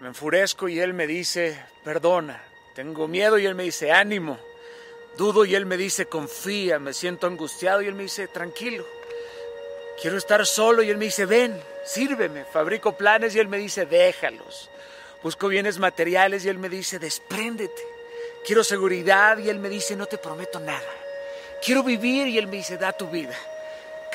Me enfurezco y Él me dice, perdona. Tengo miedo y Él me dice, ánimo. Dudo y Él me dice, confía. Me siento angustiado y Él me dice, tranquilo. Quiero estar solo y Él me dice, ven, sírveme. Fabrico planes y Él me dice, déjalos. Busco bienes materiales y Él me dice, despréndete. Quiero seguridad y Él me dice, no te prometo nada. Quiero vivir y Él me dice, da tu vida.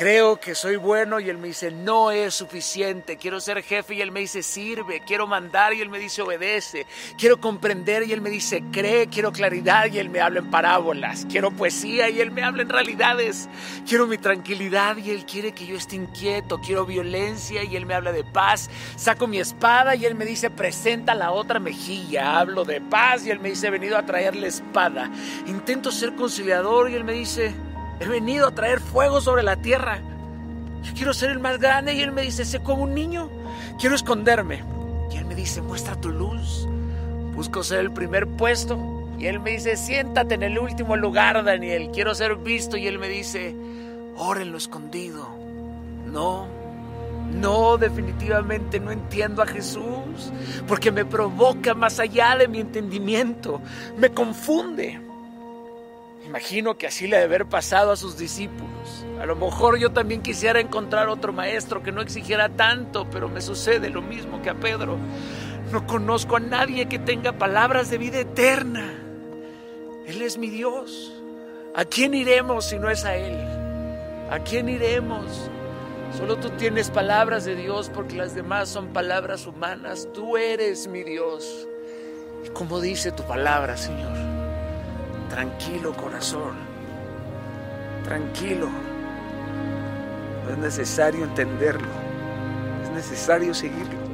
Creo que soy bueno y él me dice, no es suficiente. Quiero ser jefe y él me dice, sirve. Quiero mandar y él me dice, obedece. Quiero comprender y él me dice, cree. Quiero claridad y él me habla en parábolas. Quiero poesía y él me habla en realidades. Quiero mi tranquilidad y él quiere que yo esté inquieto. Quiero violencia y él me habla de paz. Saco mi espada y él me dice, presenta la otra mejilla. Hablo de paz y él me dice, venido a traer la espada. Intento ser conciliador y él me dice, He venido a traer fuego sobre la tierra. Yo quiero ser el más grande y él me dice, sé como un niño. Quiero esconderme. Y él me dice, muestra tu luz. Busco ser el primer puesto. Y él me dice, siéntate en el último lugar, Daniel. Quiero ser visto. Y él me dice, ora en lo escondido. No, no, definitivamente no entiendo a Jesús. Porque me provoca más allá de mi entendimiento. Me confunde. Imagino que así le debe haber pasado a sus discípulos. A lo mejor yo también quisiera encontrar otro maestro que no exigiera tanto, pero me sucede lo mismo que a Pedro. No conozco a nadie que tenga palabras de vida eterna. Él es mi Dios. ¿A quién iremos si no es a Él? ¿A quién iremos? Solo tú tienes palabras de Dios porque las demás son palabras humanas. Tú eres mi Dios. Y como dice tu palabra, Señor. Tranquilo corazón, tranquilo. No es necesario entenderlo, es necesario seguirlo.